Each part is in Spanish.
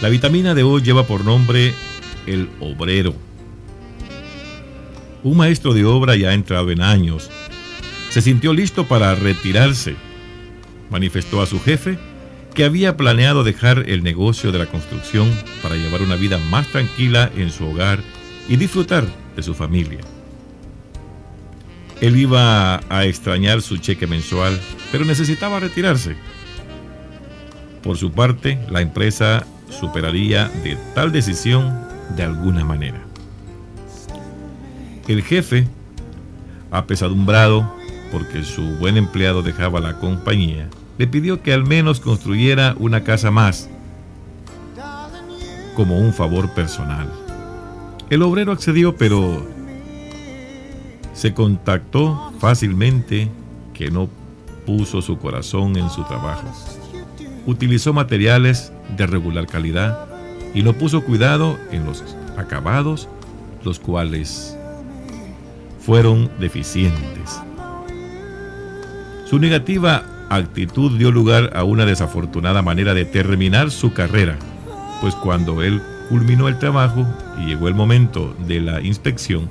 La vitamina de hoy lleva por nombre el obrero. Un maestro de obra ya entrado en años se sintió listo para retirarse. Manifestó a su jefe que había planeado dejar el negocio de la construcción para llevar una vida más tranquila en su hogar y disfrutar de su familia. Él iba a extrañar su cheque mensual, pero necesitaba retirarse. Por su parte, la empresa superaría de tal decisión de alguna manera. El jefe, apesadumbrado porque su buen empleado dejaba la compañía, le pidió que al menos construyera una casa más como un favor personal. El obrero accedió, pero se contactó fácilmente que no puso su corazón en su trabajo. Utilizó materiales de regular calidad y no puso cuidado en los acabados, los cuales fueron deficientes. Su negativa actitud dio lugar a una desafortunada manera de terminar su carrera, pues cuando él culminó el trabajo y llegó el momento de la inspección,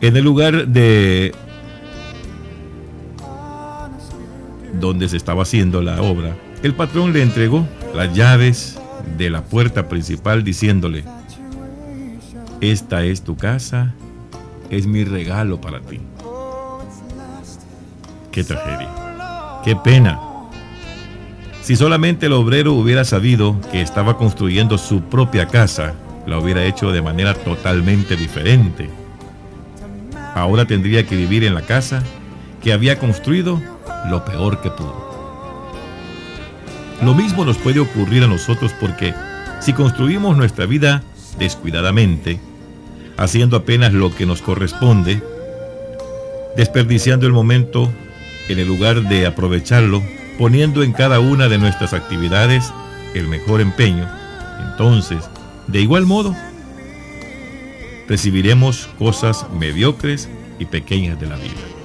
en el lugar de donde se estaba haciendo la obra, el patrón le entregó las llaves de la puerta principal diciéndole, esta es tu casa, es mi regalo para ti. Qué tragedia, qué pena. Si solamente el obrero hubiera sabido que estaba construyendo su propia casa, la hubiera hecho de manera totalmente diferente. Ahora tendría que vivir en la casa que había construido lo peor que pudo. Lo mismo nos puede ocurrir a nosotros porque si construimos nuestra vida descuidadamente, haciendo apenas lo que nos corresponde, desperdiciando el momento en el lugar de aprovecharlo, poniendo en cada una de nuestras actividades el mejor empeño, entonces, de igual modo, recibiremos cosas mediocres y pequeñas de la vida.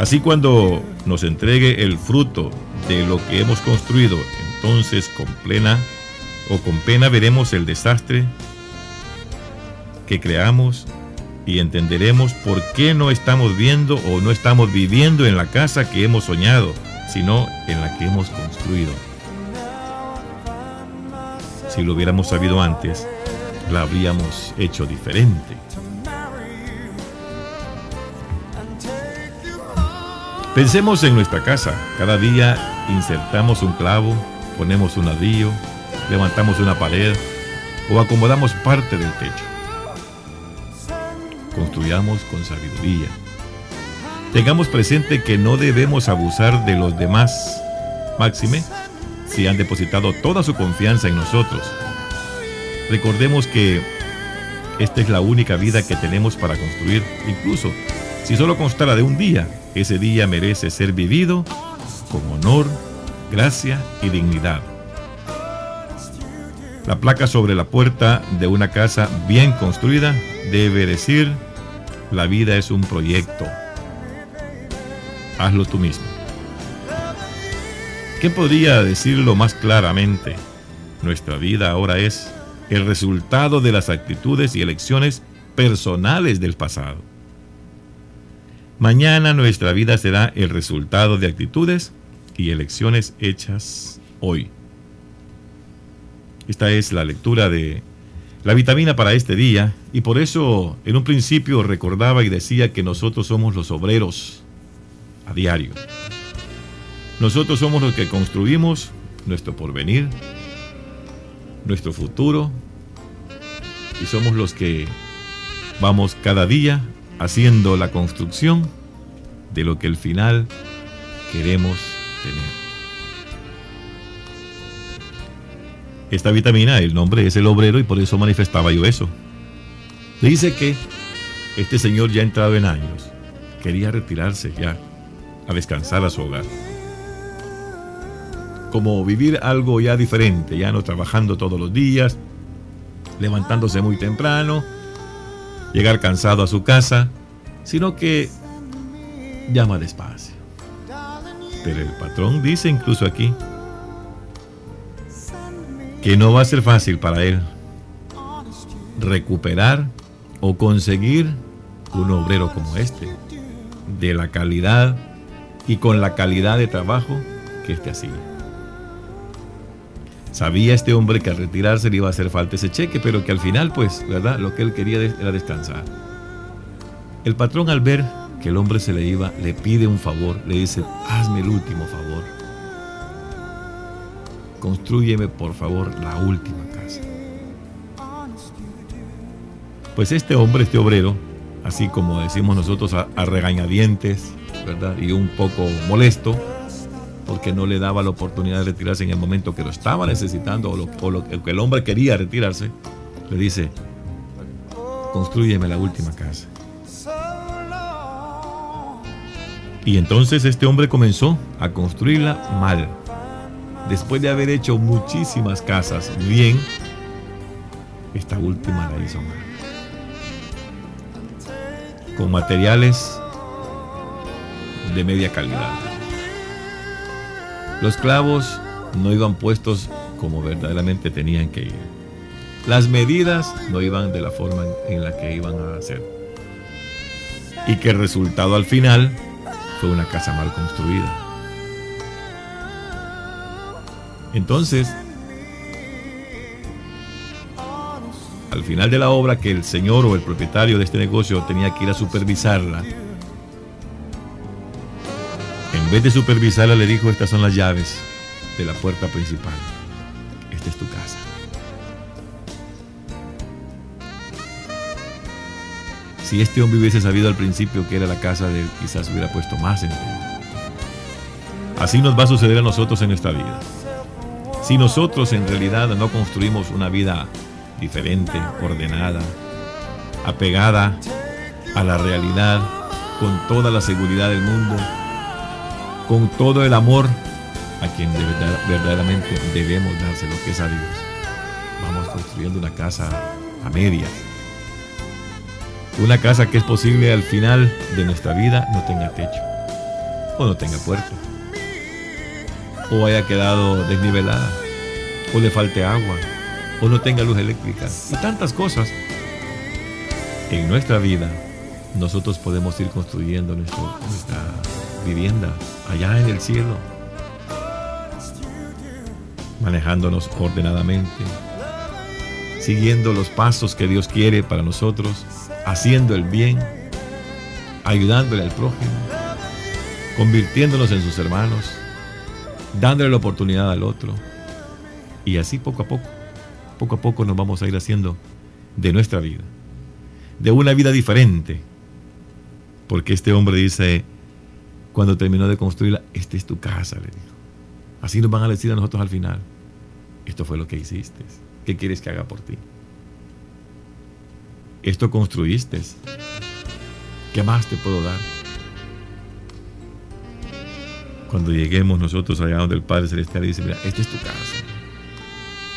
Así cuando nos entregue el fruto de lo que hemos construido, entonces con plena o con pena veremos el desastre que creamos y entenderemos por qué no estamos viendo o no estamos viviendo en la casa que hemos soñado, sino en la que hemos construido. Si lo hubiéramos sabido antes, la habríamos hecho diferente. Pensemos en nuestra casa. Cada día insertamos un clavo, ponemos un ladrillo, levantamos una pared o acomodamos parte del techo. Construyamos con sabiduría. Tengamos presente que no debemos abusar de los demás, máxime, si han depositado toda su confianza en nosotros. Recordemos que esta es la única vida que tenemos para construir, incluso si solo constara de un día, ese día merece ser vivido con honor, gracia y dignidad. La placa sobre la puerta de una casa bien construida debe decir, la vida es un proyecto. Hazlo tú mismo. ¿Qué podría decirlo más claramente? Nuestra vida ahora es el resultado de las actitudes y elecciones personales del pasado. Mañana nuestra vida será el resultado de actitudes y elecciones hechas hoy. Esta es la lectura de la vitamina para este día y por eso en un principio recordaba y decía que nosotros somos los obreros a diario. Nosotros somos los que construimos nuestro porvenir, nuestro futuro y somos los que vamos cada día haciendo la construcción de lo que al final queremos tener. Esta vitamina, el nombre es el obrero y por eso manifestaba yo eso. Dice que este señor ya entrado en años, quería retirarse ya a descansar a su hogar. Como vivir algo ya diferente, ya no trabajando todos los días, levantándose muy temprano, llegar cansado a su casa, sino que llama despacio. Pero el patrón dice incluso aquí que no va a ser fácil para él recuperar o conseguir un obrero como este, de la calidad y con la calidad de trabajo que este hacía. Sabía este hombre que al retirarse le iba a hacer falta ese cheque, pero que al final, pues, ¿verdad? Lo que él quería era descansar. El patrón al ver que el hombre se le iba, le pide un favor, le dice, hazme el último favor. Construyeme por favor la última casa. Pues este hombre, este obrero, así como decimos nosotros a, regañadientes, ¿verdad? Y un poco molesto, porque no le daba la oportunidad de retirarse en el momento que lo estaba necesitando o lo, que el hombre quería retirarse, le dice, construyeme la última casa. Y entonces este hombre comenzó a construirla mal. Después de haber hecho muchísimas casas bien, esta última la hizo mal. Con materiales de media calidad. Los clavos no iban puestos como verdaderamente tenían que ir. Las medidas no iban de la forma en la que iban a hacer. Y que el resultado al final fue una casa mal construida. Entonces, al final de la obra que el señor o el propietario de este negocio tenía que ir a supervisarla, en vez de supervisarla le dijo, estas son las llaves de la puerta principal. Esta es tu casa. Si este hombre hubiese sabido al principio que era la casa de él, quizás hubiera puesto más en él. Así nos va a suceder a nosotros en nuestra vida. Si nosotros en realidad no construimos una vida diferente, ordenada, apegada a la realidad, con toda la seguridad del mundo, con todo el amor a quien verdaderamente debemos dárselo, que es a Dios. Vamos construyendo una casa a medias, una casa que es posible al final de nuestra vida no tenga techo, o no tenga puerta, o haya quedado desnivelada, o le falte agua, o no tenga luz eléctrica, y tantas cosas. En nuestra vida, nosotros podemos ir construyendo nuestra vivienda allá en el cielo, manejándonos ordenadamente, siguiendo los pasos que Dios quiere para nosotros haciendo el bien, ayudándole al prójimo, convirtiéndonos en sus hermanos, dándole la oportunidad al otro. Y así poco a poco, poco a poco nos vamos a ir haciendo de nuestra vida, de una vida diferente. Porque este hombre dice, cuando terminó de construirla, esta es tu casa, le dijo. Así nos van a decir a nosotros al final, esto fue lo que hiciste, ¿qué quieres que haga por ti? Esto construiste. ¿Qué más te puedo dar? Cuando lleguemos nosotros allá donde el Padre Celestial dice, mira, esta es tu casa.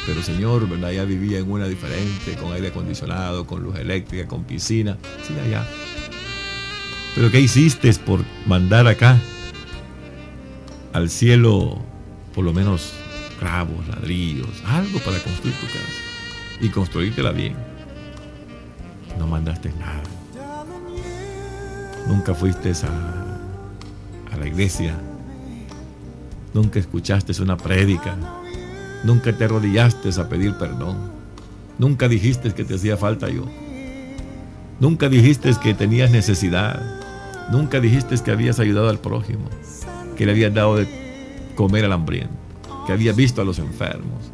Pero Señor, ¿verdad? Ya vivía en una diferente, con aire acondicionado, con luz eléctrica, con piscina. Sí, allá. Pero ¿qué hiciste por mandar acá al cielo por lo menos clavos, ladrillos, algo para construir tu casa y construírtela bien? No mandaste nada. Nunca fuiste a, a la iglesia. Nunca escuchaste una prédica. Nunca te arrodillaste a pedir perdón. Nunca dijiste que te hacía falta yo. Nunca dijiste que tenías necesidad. Nunca dijiste que habías ayudado al prójimo. Que le habías dado de comer al hambriento. Que habías visto a los enfermos.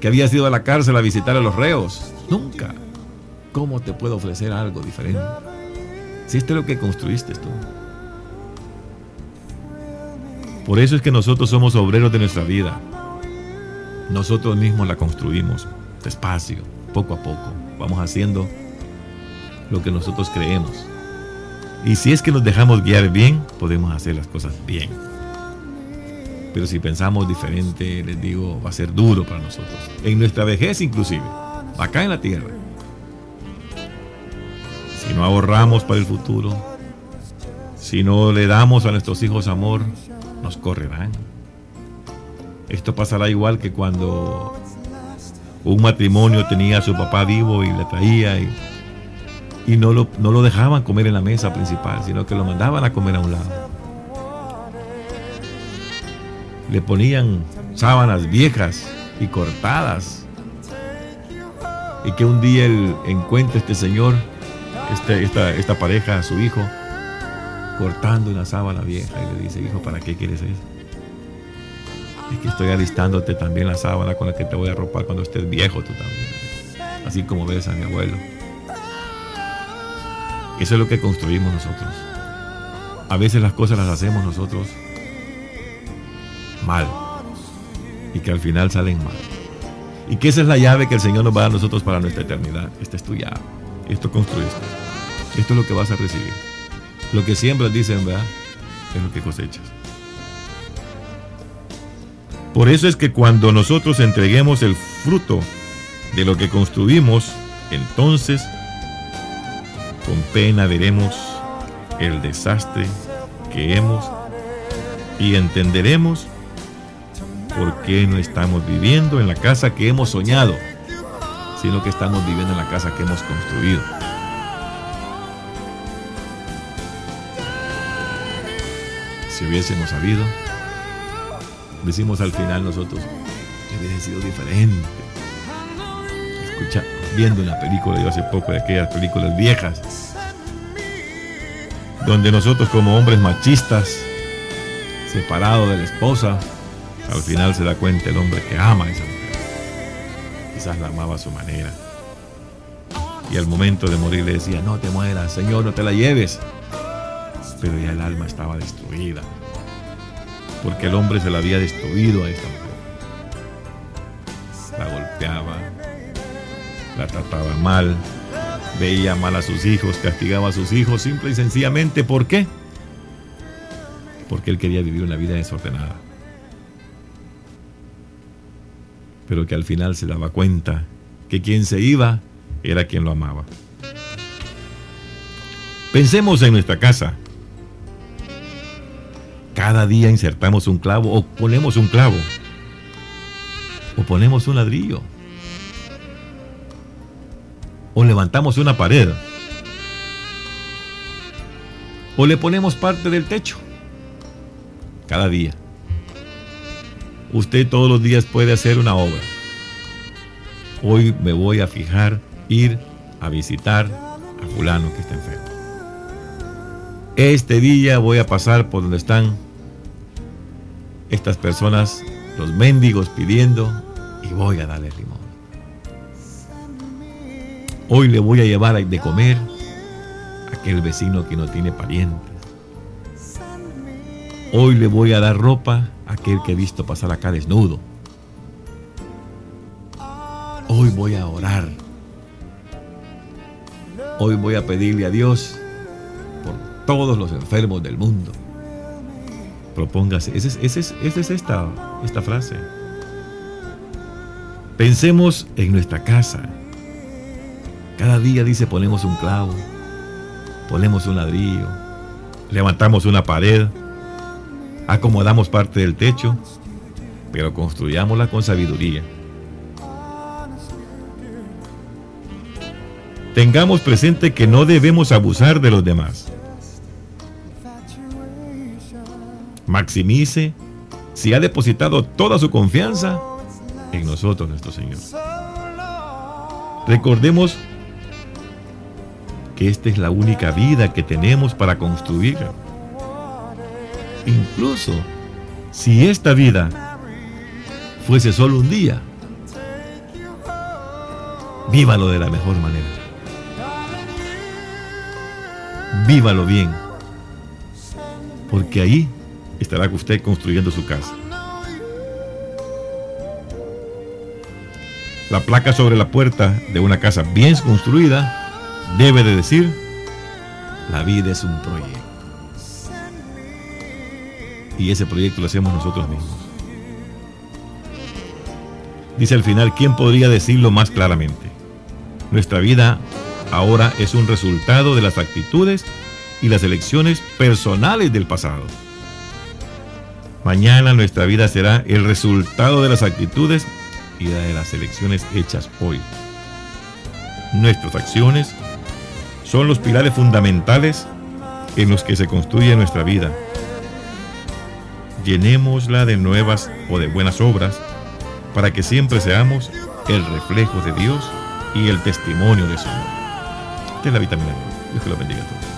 Que habías ido a la cárcel a visitar a los reos. Nunca. ¿Cómo te puedo ofrecer algo diferente? Si esto es lo que construiste tú. Por eso es que nosotros somos obreros de nuestra vida. Nosotros mismos la construimos despacio, poco a poco. Vamos haciendo lo que nosotros creemos. Y si es que nos dejamos guiar bien, podemos hacer las cosas bien. Pero si pensamos diferente, les digo, va a ser duro para nosotros. En nuestra vejez inclusive, acá en la tierra. Si no ahorramos para el futuro, si no le damos a nuestros hijos amor, nos correrán. Esto pasará igual que cuando un matrimonio tenía a su papá vivo y le traía y, y no, lo, no lo dejaban comer en la mesa principal, sino que lo mandaban a comer a un lado. Le ponían sábanas viejas y cortadas. Y que un día él encuentre este señor, este, esta, esta pareja, a su hijo, cortando una sábana vieja y le dice, hijo, ¿para qué quieres eso? Es que estoy alistándote también la sábana con la que te voy a arropar cuando estés viejo tú también. Así como ves a mi abuelo. Eso es lo que construimos nosotros. A veces las cosas las hacemos nosotros mal. Y que al final salen mal. Y que esa es la llave que el Señor nos va a dar a nosotros para nuestra eternidad. Esta es tu llave. Esto construiste. Esto es lo que vas a recibir. Lo que siembras, dicen, ¿verdad? Es lo que cosechas. Por eso es que cuando nosotros entreguemos el fruto de lo que construimos, entonces con pena veremos el desastre que hemos y entenderemos por qué no estamos viviendo en la casa que hemos soñado, sino que estamos viviendo en la casa que hemos construido. Si hubiésemos sabido, decimos al final nosotros, hubiese sido diferente. Escucha, viendo una película yo hace poco de aquellas películas viejas, donde nosotros como hombres machistas, separados de la esposa, al final se da cuenta el hombre que ama a esa mujer. Quizás la amaba a su manera. Y al momento de morir le decía, no te mueras, Señor, no te la lleves. Pero ya el alma estaba destruida porque el hombre se la había destruido a esta mujer. La golpeaba, la trataba mal, veía mal a sus hijos, castigaba a sus hijos, simple y sencillamente, ¿por qué? Porque él quería vivir una vida desordenada. Pero que al final se daba cuenta que quien se iba era quien lo amaba. Pensemos en nuestra casa. Cada día insertamos un clavo o ponemos un clavo o ponemos un ladrillo o levantamos una pared o le ponemos parte del techo. Cada día. Usted todos los días puede hacer una obra. Hoy me voy a fijar, ir a visitar a fulano que está enfermo. Este día voy a pasar por donde están estas personas, los mendigos pidiendo, y voy a darle limón. Hoy le voy a llevar de comer a aquel vecino que no tiene parientes. Hoy le voy a dar ropa a aquel que he visto pasar acá desnudo. Hoy voy a orar. Hoy voy a pedirle a Dios por todos los enfermos del mundo. Propóngase. Esa es, es, esta, esta frase. Pensemos en nuestra casa. Cada día dice ponemos un clavo, ponemos un ladrillo, levantamos una pared, acomodamos parte del techo, pero construyámosla con sabiduría. Tengamos presente que no debemos abusar de los demás. maximice si ha depositado toda su confianza en nosotros, nuestro Señor. Recordemos que esta es la única vida que tenemos para construir. Incluso si esta vida fuese solo un día, vívalo de la mejor manera. Vívalo bien. Porque ahí estará usted construyendo su casa. La placa sobre la puerta de una casa bien construida debe de decir, la vida es un proyecto. Y ese proyecto lo hacemos nosotros mismos. Dice al final, ¿quién podría decirlo más claramente? Nuestra vida ahora es un resultado de las actitudes y las elecciones personales del pasado. Mañana nuestra vida será el resultado de las actitudes y de las elecciones hechas hoy. Nuestras acciones son los pilares fundamentales en los que se construye nuestra vida. Llenémosla de nuevas o de buenas obras para que siempre seamos el reflejo de Dios y el testimonio de su amor. Esta es la vitamina Dios que lo bendiga a todos.